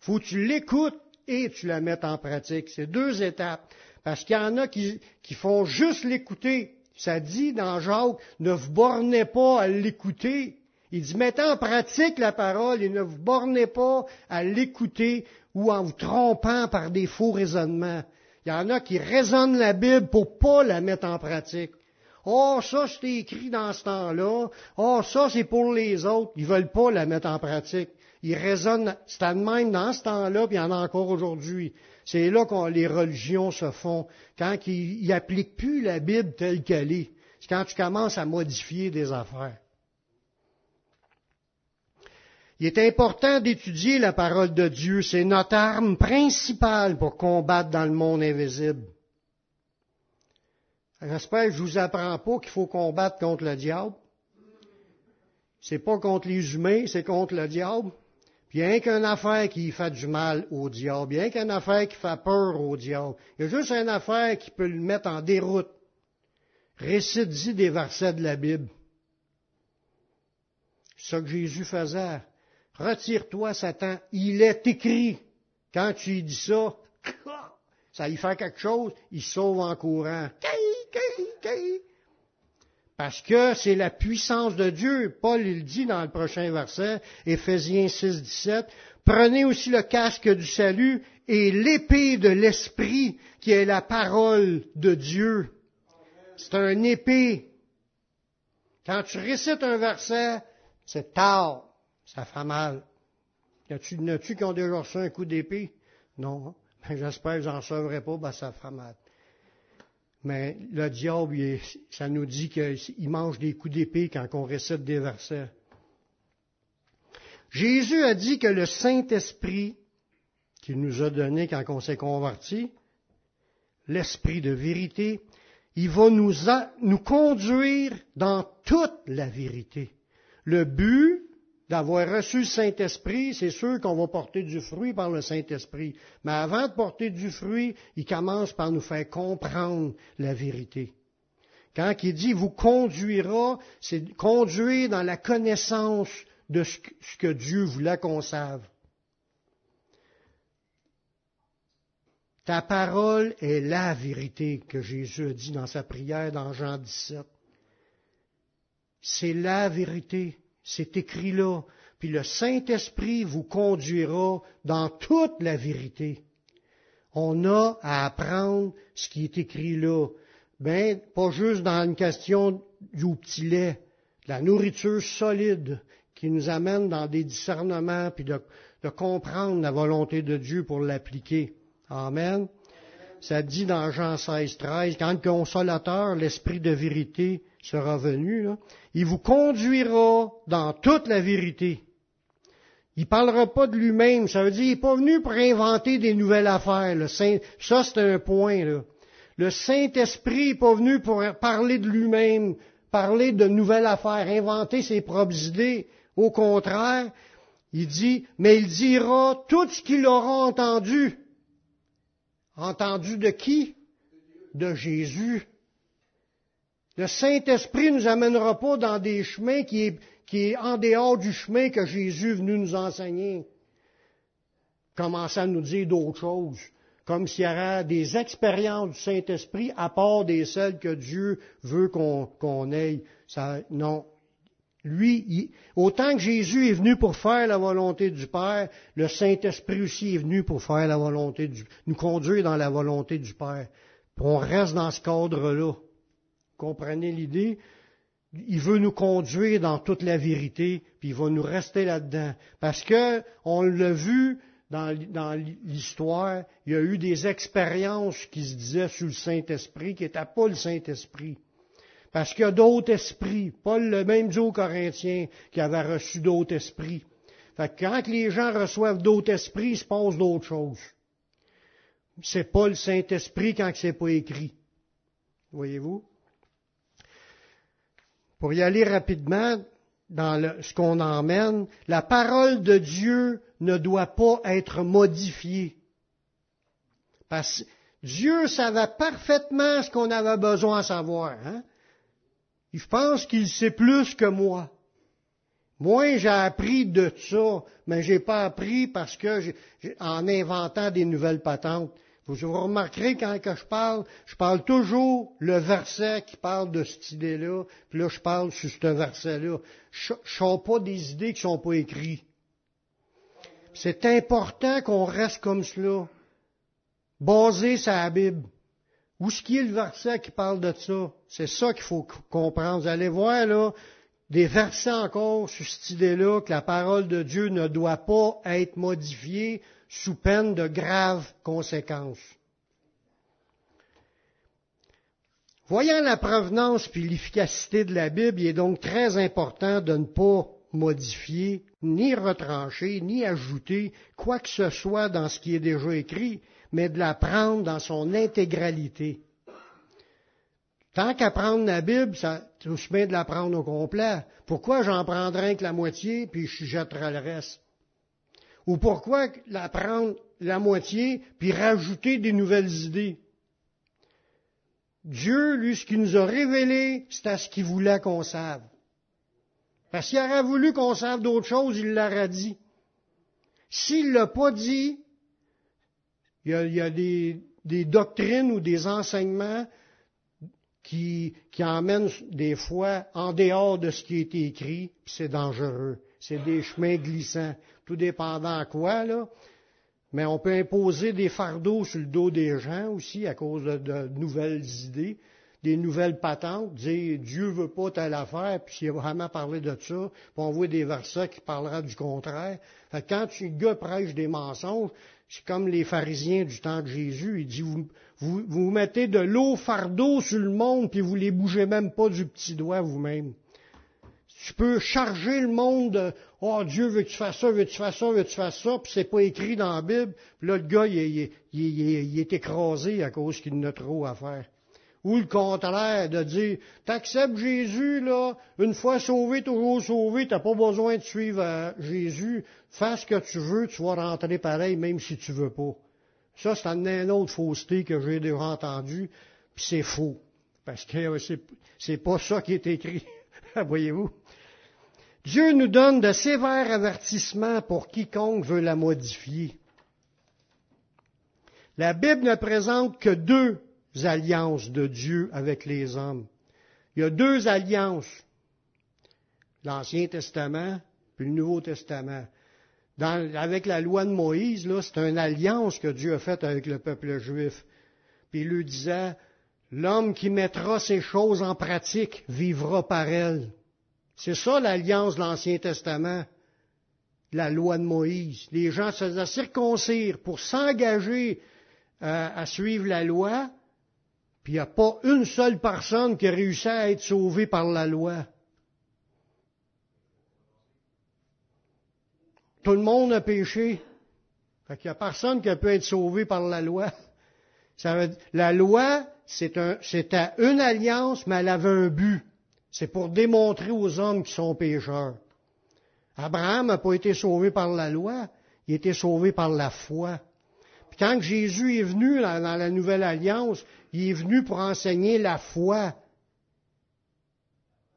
Faut que tu l'écoutes et tu la mettes en pratique. C'est deux étapes. Parce qu'il y en a qui, qui font juste l'écouter. Ça dit dans Jacques, ne vous bornez pas à l'écouter. Il dit, mettez en pratique la parole et ne vous bornez pas à l'écouter ou en vous trompant par des faux raisonnements. Il y en a qui raisonnent la Bible pour pas la mettre en pratique. Oh, ça, c'est écrit dans ce temps-là. Oh, ça, c'est pour les autres. Ils veulent pas la mettre en pratique. Ils raisonnent, c'est de même dans ce temps-là, puis il y en a encore aujourd'hui. C'est là que les religions se font. Quand ils n'appliquent plus la Bible telle qu'elle est. C'est quand tu commences à modifier des affaires. Il est important d'étudier la parole de Dieu. C'est notre arme principale pour combattre dans le monde invisible. J'espère que je vous apprends pas qu'il faut combattre contre le diable. C'est pas contre les humains, c'est contre le diable. Puis qu'une affaire qui fait du mal au diable. A qu'une affaire qui fait peur au diable. Il y a juste une affaire qui peut le mettre en déroute. Récite-y des versets de la Bible. C'est ça que Jésus faisait. Retire-toi, Satan. Il est écrit. Quand tu lui dis ça, ça y fait quelque chose, il sauve en courant. Parce que c'est la puissance de Dieu. Paul il dit dans le prochain verset, Éphésiens 6, 17, Prenez aussi le casque du salut et l'épée de l'esprit qui est la parole de Dieu. C'est un épée. Quand tu récites un verset, c'est tard. Ça fait mal. Y a-tu, qui ont déjà reçu un coup d'épée? Non. Mais j'espère que j'en sauverai pas, ben ça fera mal. Mais le diable, ça nous dit qu'il mange des coups d'épée quand on récite des versets. Jésus a dit que le Saint-Esprit qu'il nous a donné quand on s'est converti, l'Esprit de vérité, il va nous, nous conduire dans toute la vérité. Le but, d'avoir reçu le Saint-Esprit, c'est sûr qu'on va porter du fruit par le Saint-Esprit. Mais avant de porter du fruit, il commence par nous faire comprendre la vérité. Quand il dit vous conduira, c'est conduire dans la connaissance de ce que Dieu voulait qu'on sache. Ta parole est la vérité que Jésus a dit dans sa prière dans Jean 17. C'est la vérité. C'est écrit là. Puis le Saint-Esprit vous conduira dans toute la vérité. On a à apprendre ce qui est écrit là. Ben, pas juste dans une question du petit lait, la nourriture solide qui nous amène dans des discernements puis de, de comprendre la volonté de Dieu pour l'appliquer. Amen. Ça dit dans Jean 16, 13, quand le consolateur, l'esprit de vérité, sera venu, il vous conduira dans toute la vérité. Il parlera pas de lui-même. Ça veut dire, il n'est pas venu pour inventer des nouvelles affaires. Ça, c'est un point. Le Saint-Esprit n'est pas venu pour parler de lui-même, parler de nouvelles affaires, inventer ses propres idées. Au contraire, il dit, mais il dira tout ce qu'il aura entendu. Entendu de qui? De Jésus. Le Saint-Esprit ne nous amènera pas dans des chemins qui est, qui est en dehors du chemin que Jésus est venu nous enseigner. Commençant à nous dire d'autres choses, comme s'il y avait des expériences du Saint-Esprit à part des celles que Dieu veut qu'on ait. Ça, non, lui, autant que Jésus est venu pour faire la volonté du Père, le Saint-Esprit aussi est venu pour faire la volonté du, nous conduire dans la volonté du Père. Puis on reste dans ce cadre-là. Comprenez l'idée? Il veut nous conduire dans toute la vérité, puis il va nous rester là-dedans. Parce que, on l'a vu dans, l'histoire, il y a eu des expériences qui se disaient sous le Saint-Esprit, qui n'étaient pas le Saint-Esprit. Parce qu'il y a d'autres esprits. Paul le même dit aux Corinthiens qui avait reçu d'autres esprits. Fait que quand les gens reçoivent d'autres esprits, il se passe d'autres choses. C'est pas le Saint-Esprit quand c'est pas écrit. Voyez-vous? Pour y aller rapidement dans ce qu'on emmène, la parole de Dieu ne doit pas être modifiée. Parce que Dieu savait parfaitement ce qu'on avait besoin de savoir. Hein? Il pense qu'il sait plus que moi. Moi, j'ai appris de ça, mais j'ai pas appris parce que, en inventant des nouvelles patentes. Vous remarquerez quand je parle, je parle toujours le verset qui parle de cette idée-là, puis là je parle sur ce verset-là. Je ne pas des idées qui sont pas écrites. C'est important qu'on reste comme cela, basé sur la Bible. Où qu'il y a le verset qui parle de ça? C'est ça qu'il faut comprendre. Vous allez voir, là, des versets encore sur cette idée-là que la parole de Dieu ne doit pas être modifiée sous peine de graves conséquences. Voyant la provenance puis l'efficacité de la Bible, il est donc très important de ne pas modifier, ni retrancher, ni ajouter quoi que ce soit dans ce qui est déjà écrit, mais de la prendre dans son intégralité. Tant qu'à prendre la Bible, ça touche bien de la prendre au complet. Pourquoi j'en prendrais que la moitié, puis je jetterai le reste? Ou pourquoi la prendre la moitié, puis rajouter des nouvelles idées? Dieu, lui, ce qu'il nous a révélé, c'est à ce qu'il voulait qu'on sache. Parce qu'il aurait voulu qu'on sache d'autres choses, il l'aurait dit. S'il ne l'a pas dit, il y a, des, doctrines ou des enseignements qui, qui emmènent des fois en dehors de ce qui a été écrit, puis c'est dangereux. C'est des chemins glissants, tout dépendant à quoi, là. Mais on peut imposer des fardeaux sur le dos des gens aussi à cause de, nouvelles idées, des nouvelles patentes, dire Dieu veut pas telle affaire, puis s'il a vraiment parlé de ça, puis on voit des versets qui parlera du contraire. Fait quand le gars prêche des mensonges, c'est comme les pharisiens du temps de Jésus. Il dit, vous, vous, mettez de l'eau fardeau sur le monde, puis vous les bougez même pas du petit doigt vous-même. Tu peux charger le monde de, oh Dieu veut que tu fasses ça, veut que tu fasses ça, veut que tu fasses ça, puis c'est pas écrit dans la Bible. Puis là, le gars, il, est écrasé à cause qu'il n'a trop à faire. Ou le contraire, de dire, t'acceptes Jésus, là, une fois sauvé, toujours sauvé, t'as pas besoin de suivre euh, Jésus, fais ce que tu veux, tu vas rentrer pareil, même si tu veux pas. Ça, c'est une autre fausseté que j'ai déjà entendu, puis c'est faux. Parce que c'est pas ça qui est écrit. Voyez-vous? Dieu nous donne de sévères avertissements pour quiconque veut la modifier. La Bible ne présente que deux alliances de Dieu avec les hommes. Il y a deux alliances, l'Ancien Testament puis le Nouveau Testament. avec la loi de Moïse, c'est une alliance que Dieu a faite avec le peuple juif. Puis il lui disait, l'homme qui mettra ces choses en pratique vivra par elles. C'est ça l'alliance de l'Ancien Testament, la loi de Moïse. Les gens se faisaient circoncire pour s'engager euh, à suivre la loi, puis il n'y a pas une seule personne qui a réussi à être sauvée par la loi. Tout le monde a péché. Fait n'y a personne qui a pu être sauvé par la loi. la loi, c'est un, c'était une alliance, mais elle avait un but. C'est pour démontrer aux hommes qui sont pécheurs. Abraham n'a pas été sauvé par la loi, il a été sauvé par la foi. Puis quand Jésus est venu dans la nouvelle alliance, il est venu pour enseigner la foi.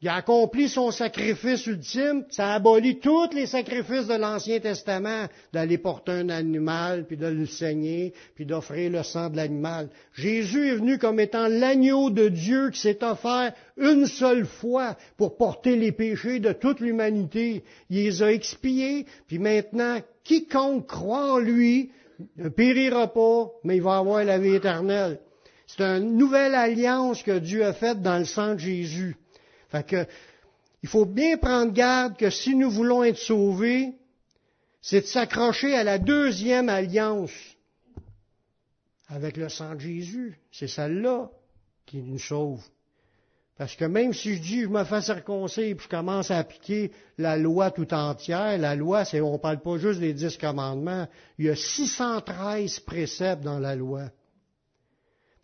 Il a accompli son sacrifice ultime, ça a aboli tous les sacrifices de l'Ancien Testament, d'aller porter un animal, puis de le saigner, puis d'offrir le sang de l'animal. Jésus est venu comme étant l'agneau de Dieu qui s'est offert une seule fois pour porter les péchés de toute l'humanité. Il les a expiés, puis maintenant, quiconque croit en lui ne périra pas, mais il va avoir la vie éternelle. C'est une nouvelle alliance que Dieu a faite dans le sang de Jésus. Fait que, il faut bien prendre garde que si nous voulons être sauvés, c'est de s'accrocher à la deuxième alliance avec le sang de Jésus. C'est celle-là qui nous sauve. Parce que même si je dis je me fais circoncire et je commence à appliquer la loi tout entière, la loi, c'est, on ne parle pas juste des dix commandements, il y a 613 préceptes dans la loi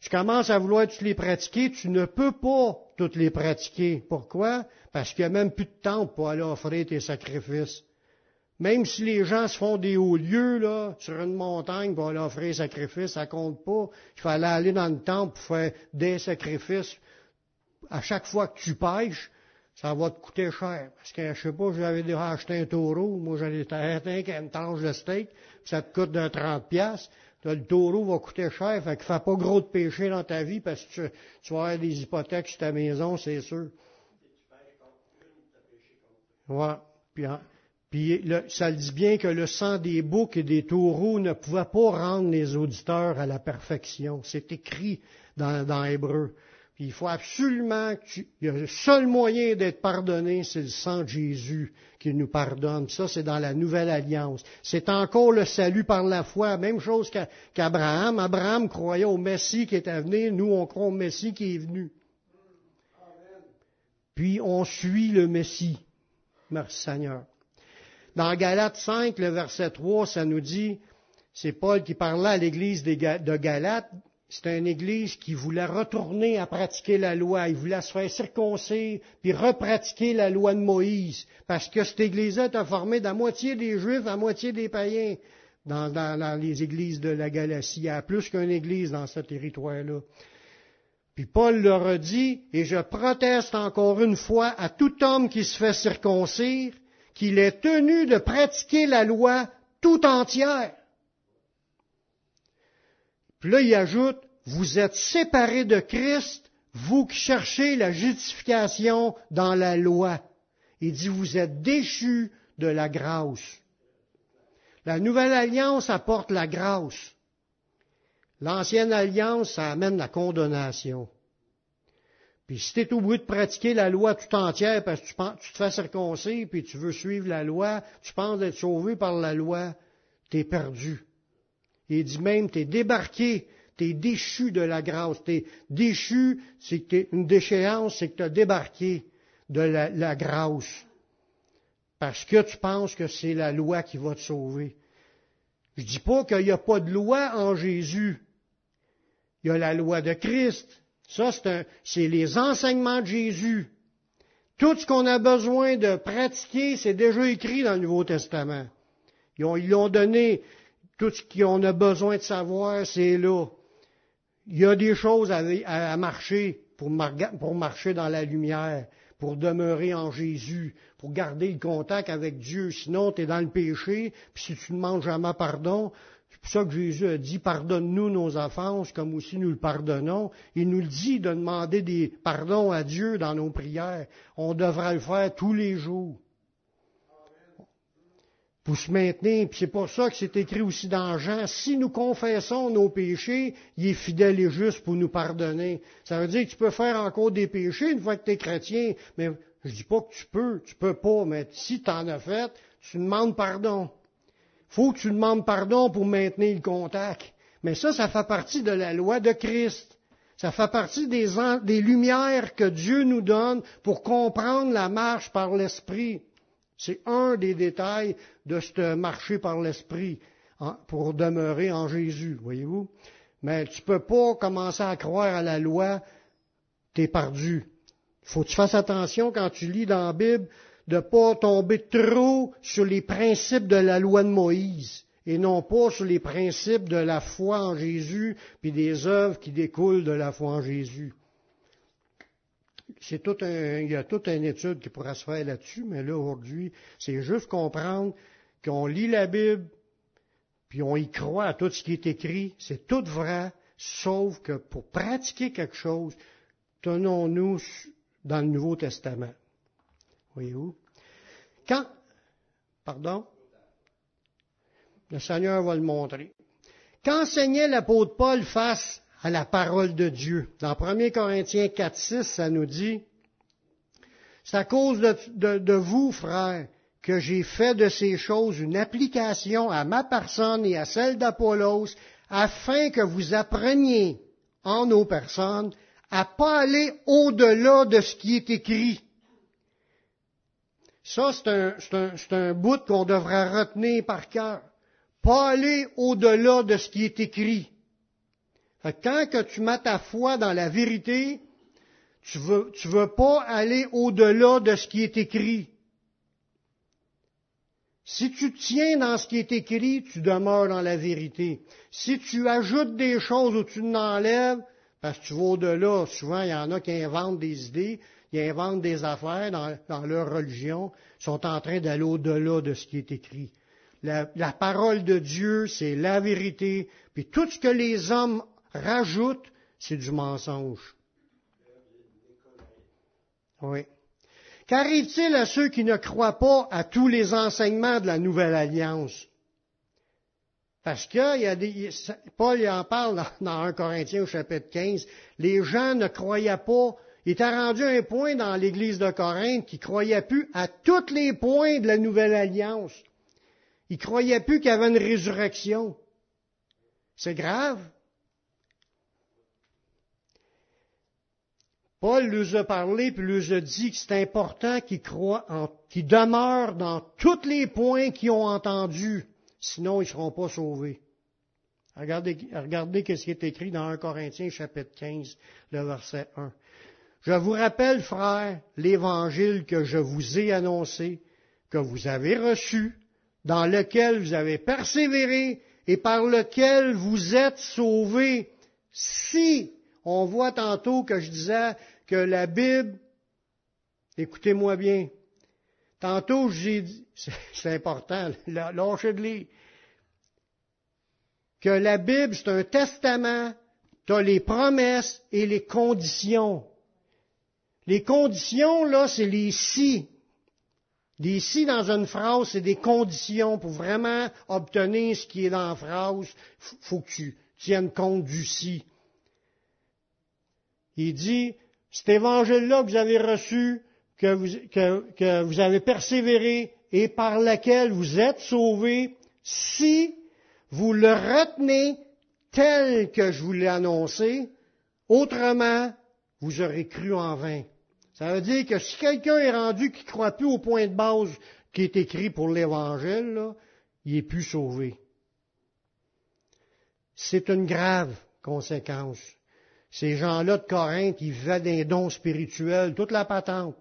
tu commences à vouloir toutes les pratiquer, tu ne peux pas toutes les pratiquer. Pourquoi? Parce qu'il n'y a même plus de temps pour aller offrir tes sacrifices. Même si les gens se font des hauts lieux, là, sur une montagne pour aller offrir des sacrifices, ça compte pas. Il fallait aller dans le temple pour faire des sacrifices. À chaque fois que tu pêches, ça va te coûter cher. Parce que, je sais pas, j'avais déjà acheté un taureau, moi j'allais acheter une tranche de steak, ça te coûte de 30 piastres le taureau va coûter cher, fait que fais pas gros de péché dans ta vie parce que tu, vas avoir des hypothèques sur ta maison, c'est sûr. Ouais. Puis, puis ça le dit bien que le sang des boucs et des taureaux ne pouvait pas rendre les auditeurs à la perfection. C'est écrit dans, dans Hébreu il faut absolument que tu, le seul moyen d'être pardonné, c'est le sang de Jésus qui nous pardonne. Ça, c'est dans la nouvelle alliance. C'est encore le salut par la foi. Même chose qu'Abraham. Abraham croyait au Messie qui était venu. Nous, on croit au Messie qui est venu. Puis on suit le Messie. Merci Seigneur. Dans Galates 5, le verset 3, ça nous dit, c'est Paul qui parlait à l'église de Galates, c'était une église qui voulait retourner à pratiquer la loi. Il voulait se faire circoncire, puis repratiquer la loi de Moïse. Parce que cette église-là était formée d'à moitié des Juifs, à moitié des païens dans, dans les églises de la Galatie. Il y a plus qu'une église dans ce territoire-là. Puis Paul leur a dit, et je proteste encore une fois à tout homme qui se fait circoncire, qu'il est tenu de pratiquer la loi tout entière. Puis là, il ajoute, vous êtes séparés de Christ, vous qui cherchez la justification dans la loi. Il dit, vous êtes déchus de la grâce. La nouvelle alliance apporte la grâce. L'ancienne alliance, ça amène la condamnation. Puis si tu es au bout de pratiquer la loi tout entière parce que tu, te fais circoncer, puis tu veux suivre la loi, tu penses être sauvé par la loi, tu es perdu. Il dit même, tu es débarqué, tu es déchu de la grâce. Tu es déchu, c'est que une déchéance, c'est que tu as débarqué de la, la, grâce. Parce que tu penses que c'est la loi qui va te sauver. Je dis pas qu'il n'y a pas de loi en Jésus. Il y a la loi de Christ. Ça, c'est les enseignements de Jésus. Tout ce qu'on a besoin de pratiquer, c'est déjà écrit dans le Nouveau Testament. Ils l'ont donné tout ce qu'on a besoin de savoir, c'est là. Il y a des choses à, marcher pour, marcher dans la lumière, pour demeurer en Jésus, pour garder le contact avec Dieu. Sinon, tu es dans le péché, puis si tu ne demandes jamais pardon, c'est pour ça que Jésus a dit, pardonne-nous nos offenses comme aussi nous le pardonnons. Il nous le dit de demander des pardons à Dieu dans nos prières. On devra le faire tous les jours pour se maintenir. Puis c'est pour ça que c'est écrit aussi dans Jean, si nous confessons nos péchés, il est fidèle et juste pour nous pardonner. Ça veut dire que tu peux faire encore des péchés une fois que tu es chrétien, mais je dis pas que tu peux, tu peux pas, mais si tu en as fait, tu demandes pardon. faut que tu demandes pardon pour maintenir le contact. Mais ça, ça fait partie de la loi de Christ. Ça fait partie des, des lumières que Dieu nous donne pour comprendre la marche par l'Esprit. C'est un des détails de ce marché par l'Esprit pour demeurer en Jésus, voyez-vous. Mais tu peux pas commencer à croire à la loi, tu es perdu. Il faut que tu fasses attention quand tu lis dans la Bible de ne pas tomber trop sur les principes de la loi de Moïse et non pas sur les principes de la foi en Jésus puis des œuvres qui découlent de la foi en Jésus. C'est tout un, il y a toute une étude qui pourra se faire là-dessus, mais là, aujourd'hui, c'est juste comprendre qu'on lit la Bible, puis on y croit à tout ce qui est écrit. C'est tout vrai, sauf que pour pratiquer quelque chose, tenons-nous dans le Nouveau Testament. Voyez-vous? Quand, pardon? Le Seigneur va le montrer. Qu'enseignait l'apôtre Paul face à la parole de Dieu? Dans 1 Corinthiens 4, 6, ça nous dit, c'est à cause de, vous, frères, que j'ai fait de ces choses une application à ma personne et à celle d'Apollos, afin que vous appreniez en nos personnes à pas aller au-delà de ce qui est écrit. Ça, c'est un, un, un, bout qu'on devrait retenir par cœur. Pas aller au-delà de ce qui est écrit. Quand que tu mets ta foi dans la vérité, tu veux, tu veux pas aller au-delà de ce qui est écrit. Si tu tiens dans ce qui est écrit, tu demeures dans la vérité. Si tu ajoutes des choses ou tu n'enlèves, parce que tu vas au-delà, souvent il y en a qui inventent des idées, ils inventent des affaires dans, leur religion, sont en train d'aller au-delà de ce qui est écrit. La, la parole de Dieu, c'est la vérité, puis tout ce que les hommes rajoutent, c'est du mensonge. Oui. Qu'arrive-t-il à ceux qui ne croient pas à tous les enseignements de la nouvelle alliance? Parce que il y a des, Paul en parle dans, 1 Corinthiens au chapitre 15. Les gens ne croyaient pas. Il était rendu un point dans l'église de Corinthe qui croyait plus à tous les points de la nouvelle alliance. Ils croyaient plus qu'il y avait une résurrection. C'est grave. Paul nous a parlé puis nous a dit que c'est important qu'ils croient, qu'ils demeurent dans tous les points qu'ils ont entendus, sinon ils ne seront pas sauvés. Regardez, regardez ce qui est écrit dans 1 Corinthiens chapitre 15, le verset 1. Je vous rappelle, frères, l'évangile que je vous ai annoncé, que vous avez reçu, dans lequel vous avez persévéré et par lequel vous êtes sauvés, si on voit tantôt que je disais que la Bible, écoutez-moi bien, tantôt j'ai dit, c'est important, lâchez de lire, que la Bible, c'est un testament, tu as les promesses et les conditions. Les conditions, là, c'est les si. Les si dans une phrase, c'est des conditions pour vraiment obtenir ce qui est dans la phrase. Faut que tu tiennes compte du si. Il dit, cet évangile-là que vous avez reçu, que vous, avez persévéré et par lequel vous êtes sauvés, si vous le retenez tel que je vous l'ai annoncé, autrement, vous aurez cru en vain. Ça veut dire que si quelqu'un est rendu qui ne croit plus au point de base qui est écrit pour l'Évangile, il est plus sauvé. C'est une grave conséquence. Ces gens-là de Corinthe, ils vivaient des dons spirituels, toute la patente.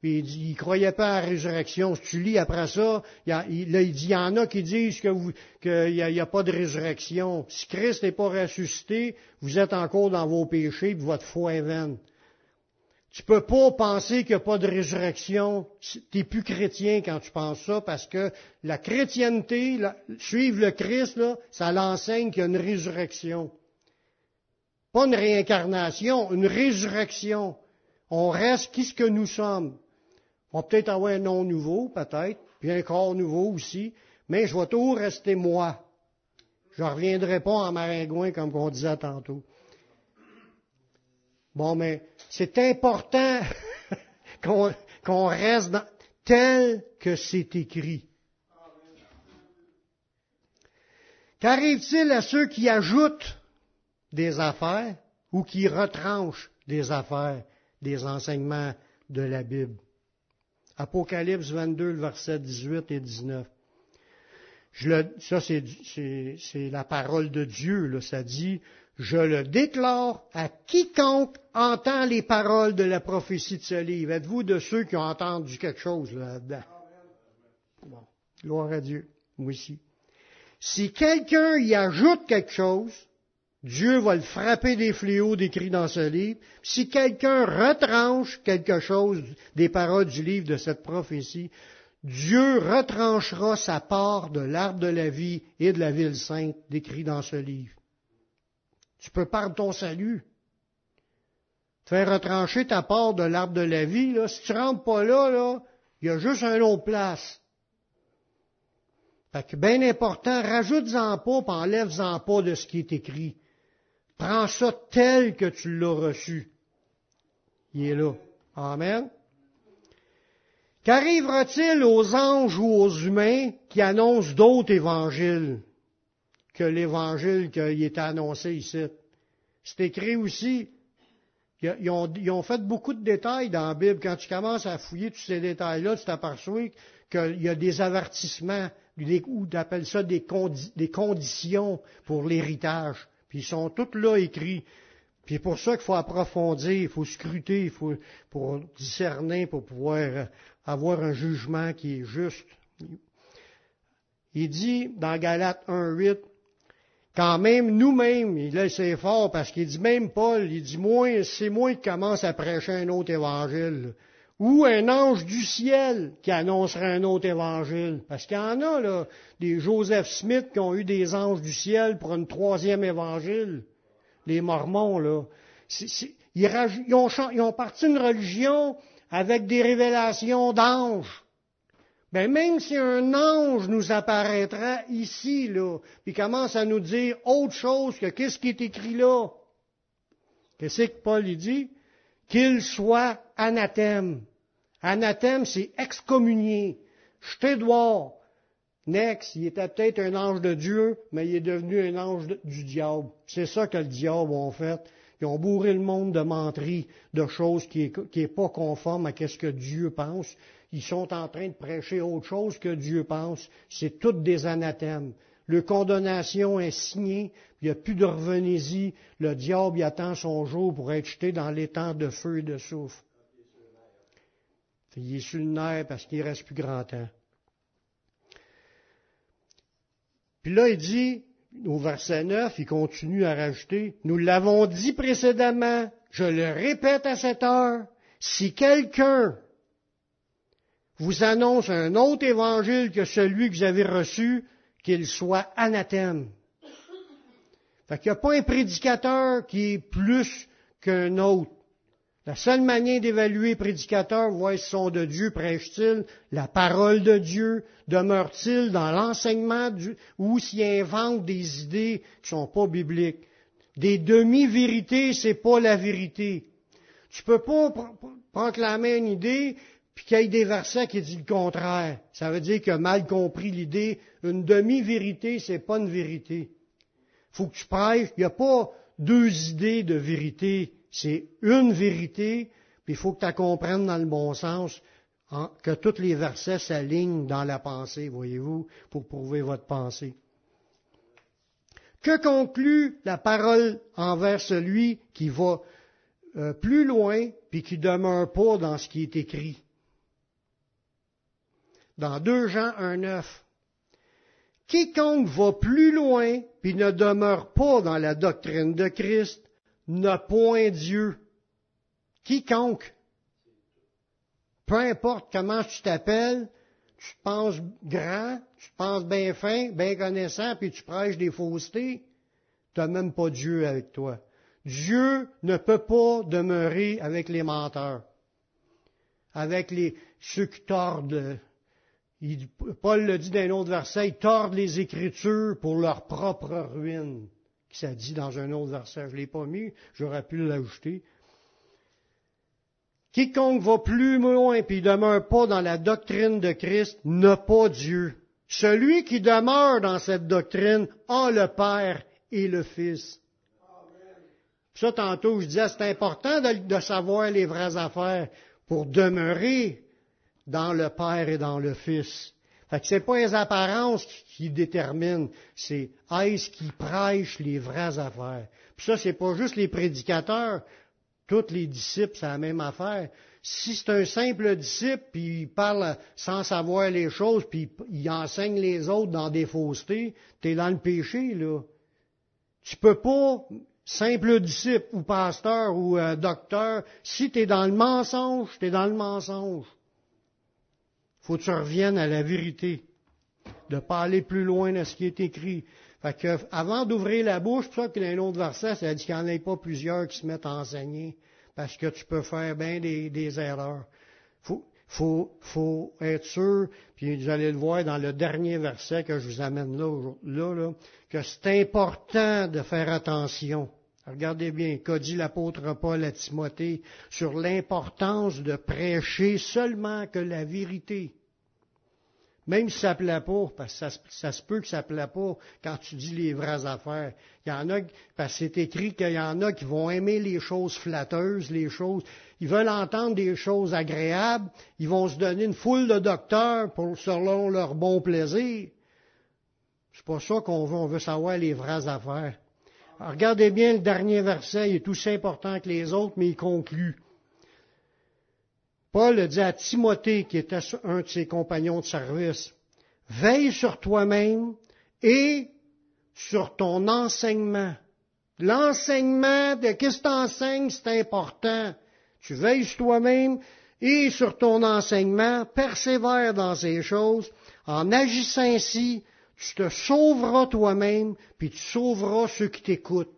Puis il ne croyaient pas à la résurrection. Si tu lis après ça, il, là, il dit, il y en a qui disent qu'il n'y a, pas de résurrection. Si Christ n'est pas ressuscité, vous êtes encore dans vos péchés, et votre foi est vaine. Tu peux pas penser qu'il n'y a pas de résurrection. Tu plus chrétien quand tu penses ça, parce que la chrétienté, suivre le Christ, là, ça l'enseigne qu'il y a une résurrection. Pas une réincarnation, une résurrection. On reste qui ce que nous sommes. On va peut-être avoir un nom nouveau, peut-être, puis un corps nouveau aussi, mais je vais toujours rester moi. Je ne reviendrai pas en maringouin comme on disait tantôt. Bon, mais c'est important qu'on reste tel que c'est écrit. Qu'arrive-t-il à ceux qui ajoutent des affaires ou qui retranche des affaires des enseignements de la Bible. Apocalypse 22, verset 18 et 19. Je le, ça, c'est la parole de Dieu. Là, ça dit, je le déclare à quiconque entend les paroles de la prophétie de ce livre. Êtes-vous de ceux qui ont entendu quelque chose là-dedans? Bon, gloire à Dieu. Moi aussi. Si quelqu'un y ajoute quelque chose, Dieu va le frapper des fléaux décrits dans ce livre. Si quelqu'un retranche quelque chose des paroles du livre de cette prophétie, Dieu retranchera sa part de l'arbre de la vie et de la ville sainte décrit dans ce livre. Tu peux perdre ton salut. Faire retrancher ta part de l'arbre de la vie, là, si tu rentres pas là, là, il y a juste un autre place. Fait que bien important, rajoute-en pas, enlève-en pas de ce qui est écrit. Prends ça tel que tu l'as reçu. Il est là. Amen. Qu'arrivera-t-il aux anges ou aux humains qui annoncent d'autres évangiles que l'évangile qui est annoncé ici? C'est écrit aussi. Ils ont, fait beaucoup de détails dans la Bible. Quand tu commences à fouiller tous ces détails-là, tu t'aperçois qu'il y a des avertissements, ou tu appelles ça des conditions pour l'héritage. Puis ils sont tous là écrits. Puis c'est pour ça qu'il faut approfondir, il faut scruter, il faut pour discerner, pour pouvoir avoir un jugement qui est juste. Il dit dans Galates 1.8, quand même nous-mêmes, il là fort parce qu'il dit même Paul, il dit moi, c'est moi qui commence à prêcher un autre évangile. Ou un ange du ciel qui annoncerait un autre évangile. Parce qu'il y en a, là, des Joseph Smith qui ont eu des anges du ciel pour un troisième évangile. Les Mormons, là. ils, ont, ils parti une religion avec des révélations d'anges. Ben, même si un ange nous apparaîtra ici, là, puis commence à nous dire autre chose que qu'est-ce qui est écrit là, qu'est-ce que Paul dit? Qu'il soit anathème. Anathème, c'est excommunié, jeté dehors. Next, il était peut-être un ange de Dieu, mais il est devenu un ange du diable. C'est ça que le diable a fait. Ils ont bourré le monde de menteries, de choses qui n'est pas conforme à ce que Dieu pense. Ils sont en train de prêcher autre chose que Dieu pense. C'est toutes des anathèmes. Le condamnation est signée, il n'y a plus de revenez-y. Le diable y attend son jour pour être jeté dans l'étang de feu et de souffle. Il est sur le nerf parce qu'il reste plus grand temps. Puis là, il dit, au verset 9, il continue à rajouter, nous l'avons dit précédemment, je le répète à cette heure, si quelqu'un vous annonce un autre évangile que celui que vous avez reçu, qu'il soit anathème. Fait qu'il n'y a pas un prédicateur qui est plus qu'un autre. La seule manière d'évaluer les prédicateurs, voir si sont de Dieu, prêchent-ils la parole de Dieu, demeurent-ils dans l'enseignement ou s'ils inventent des idées qui ne sont pas bibliques? Des demi-vérités, c'est pas la vérité. Tu peux pas proclamer une idée puis qu'il y ait des versets qui disent le contraire. Ça veut dire qu'il a mal compris l'idée. Une demi-vérité, c'est pas une vérité. Faut que tu prêches. Il n'y a pas deux idées de vérité c'est une vérité, puis il faut que tu comprennes dans le bon sens que tous les versets s'alignent dans la pensée, voyez-vous, pour prouver votre pensée. Que conclut la parole envers celui qui va euh, plus loin puis qui demeure pas dans ce qui est écrit? Dans 2 Jean 1.9, Quiconque va plus loin puis ne demeure pas dans la doctrine de Christ n'a point Dieu. Quiconque, peu importe comment tu t'appelles, tu penses grand, tu penses bien fin, bien connaissant, puis tu prêches des faussetés, tu n'as même pas Dieu avec toi. Dieu ne peut pas demeurer avec les menteurs, avec les, ceux qui tordent. Paul le dit dans un autre verset, tordent les Écritures pour leur propre ruine ça dit dans un autre verset. Je l'ai pas mis, j'aurais pu l'ajouter. Quiconque va plus loin et demeure pas dans la doctrine de Christ n'a pas Dieu. Celui qui demeure dans cette doctrine a le Père et le Fils. Ça, tantôt, je disais, c'est important de, savoir les vraies affaires pour demeurer dans le Père et dans le Fils. Fait que c'est pas les apparences qui, déterminent, c'est est-ce qui prêche les vraies affaires. Puis ça, c'est pas juste les prédicateurs, tous les disciples, c'est la même affaire. Si c'est un simple disciple, puis il parle sans savoir les choses, puis il enseigne les autres dans des faussetés, t'es dans le péché, là. Tu peux pas, simple disciple ou pasteur ou euh, docteur, si tu es dans le mensonge, tu es dans le mensonge. Faut que tu reviennes à la vérité, de pas aller plus loin de ce qui est écrit. Fait que, avant d'ouvrir la bouche, pour ça a un autre verset, ça dit qu'il n'y en ait pas plusieurs qui se mettent à enseigner, parce que tu peux faire bien des, des erreurs. Faut, faut, faut être sûr, puis vous allez le voir dans le dernier verset que je vous amène là, là, là que c'est important de faire attention. Regardez bien, qu'a dit l'apôtre Paul à Timothée sur l'importance de prêcher seulement que la vérité. Même si ça plaît pas, parce que ça, se peut que ça plaît pas quand tu dis les vraies affaires. Il y en a, parce que c'est écrit qu'il y en a qui vont aimer les choses flatteuses, les choses, ils veulent entendre des choses agréables, ils vont se donner une foule de docteurs pour, selon leur bon plaisir. C'est pas ça qu'on veut, on veut savoir les vraies affaires. Regardez bien le dernier verset, il est aussi important que les autres, mais il conclut. Paul dit à Timothée, qui était un de ses compagnons de service, veille sur toi-même et sur ton enseignement. L'enseignement de qu'est-ce que c'est important. Tu veilles sur toi-même et sur ton enseignement, persévère dans ces choses. En agissant ainsi, tu te sauveras toi-même, puis tu sauveras ceux qui t'écoutent.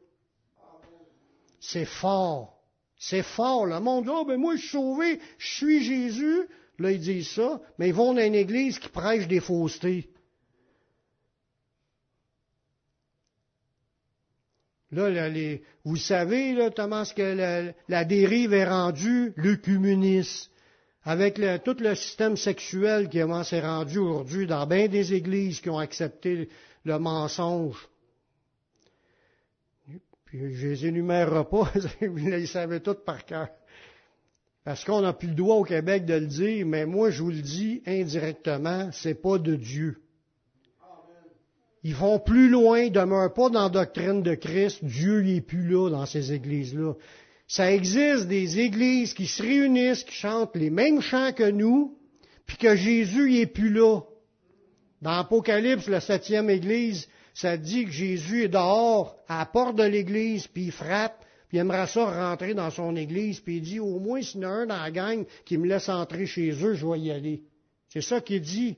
C'est fort. C'est fort. Le monde dit, oh, ben moi, je suis sauvé, je suis Jésus. Là, ils disent ça, mais ils vont dans une église qui prêche des faussetés. Là, vous savez, là, Thomas, que la, dérive est rendue l'œcuménisme. Avec tout le système sexuel qui s'est rendu aujourd'hui dans bien des églises qui ont accepté le mensonge. Puis je les énumérerai pas, vous les savez toutes par cœur. Parce qu'on n'a plus le droit au Québec de le dire, mais moi je vous le dis indirectement, c'est pas de Dieu. Ils vont plus loin, ils demeurent pas dans la doctrine de Christ, Dieu n'est plus là dans ces églises-là. Ça existe des églises qui se réunissent, qui chantent les mêmes chants que nous, puis que Jésus n'est plus là. Dans Apocalypse, la septième église, ça dit que Jésus est dehors, à la porte de l'église, puis il frappe, puis il aimerait ça rentrer dans son église, puis il dit, au moins s'il y en a un dans la gang qui me laisse entrer chez eux, je vais y aller. C'est ça qu'il dit.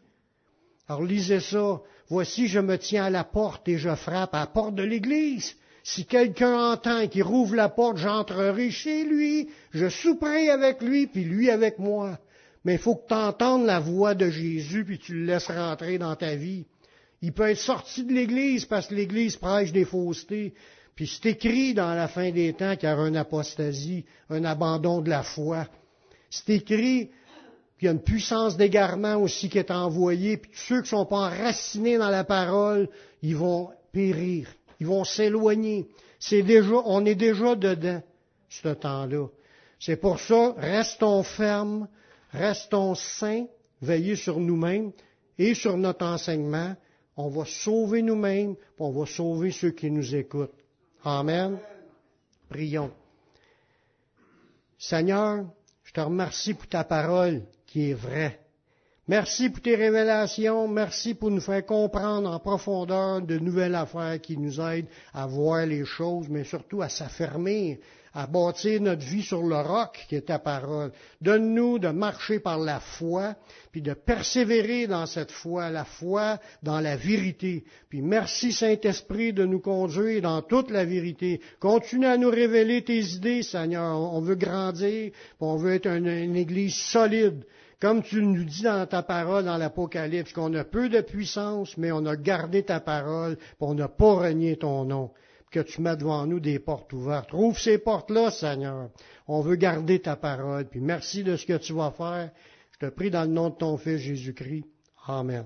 Alors lisez ça. Voici, je me tiens à la porte et je frappe à la porte de l'église. Si quelqu'un entend qui rouvre la porte, j'entrerai chez lui, je souperai avec lui, puis lui avec moi. Mais il faut que tu entendes la voix de Jésus, puis tu le laisses rentrer dans ta vie. Il peut être sorti de l'Église parce que l'Église prêche des faussetés. Puis c'est écrit dans la fin des temps qu'il y aura une apostasie, un abandon de la foi. C'est écrit qu'il y a une puissance d'égarement aussi qui est envoyée, puis ceux qui ne sont pas enracinés dans la parole, ils vont périr, ils vont s'éloigner. C'est déjà, on est déjà dedans, ce temps-là. C'est pour ça, restons fermes, restons saints, veillez sur nous-mêmes et sur notre enseignement, on va sauver nous-mêmes, on va sauver ceux qui nous écoutent. Amen. Prions. Seigneur, je te remercie pour ta parole qui est vraie. Merci pour tes révélations. Merci pour nous faire comprendre en profondeur de nouvelles affaires qui nous aident à voir les choses, mais surtout à s'affermir à bâtir notre vie sur le roc qui est ta parole. Donne-nous de marcher par la foi, puis de persévérer dans cette foi, la foi dans la vérité. Puis merci Saint-Esprit de nous conduire dans toute la vérité. Continue à nous révéler tes idées, Seigneur. On veut grandir, on veut être une Église solide. Comme tu nous dis dans ta parole dans l'Apocalypse, qu'on a peu de puissance, mais on a gardé ta parole, puis on n'a pas renié ton nom que tu mets devant nous des portes ouvertes. Rouvre ces portes-là, Seigneur. On veut garder ta parole. Puis merci de ce que tu vas faire. Je te prie dans le nom de ton Fils Jésus-Christ. Amen.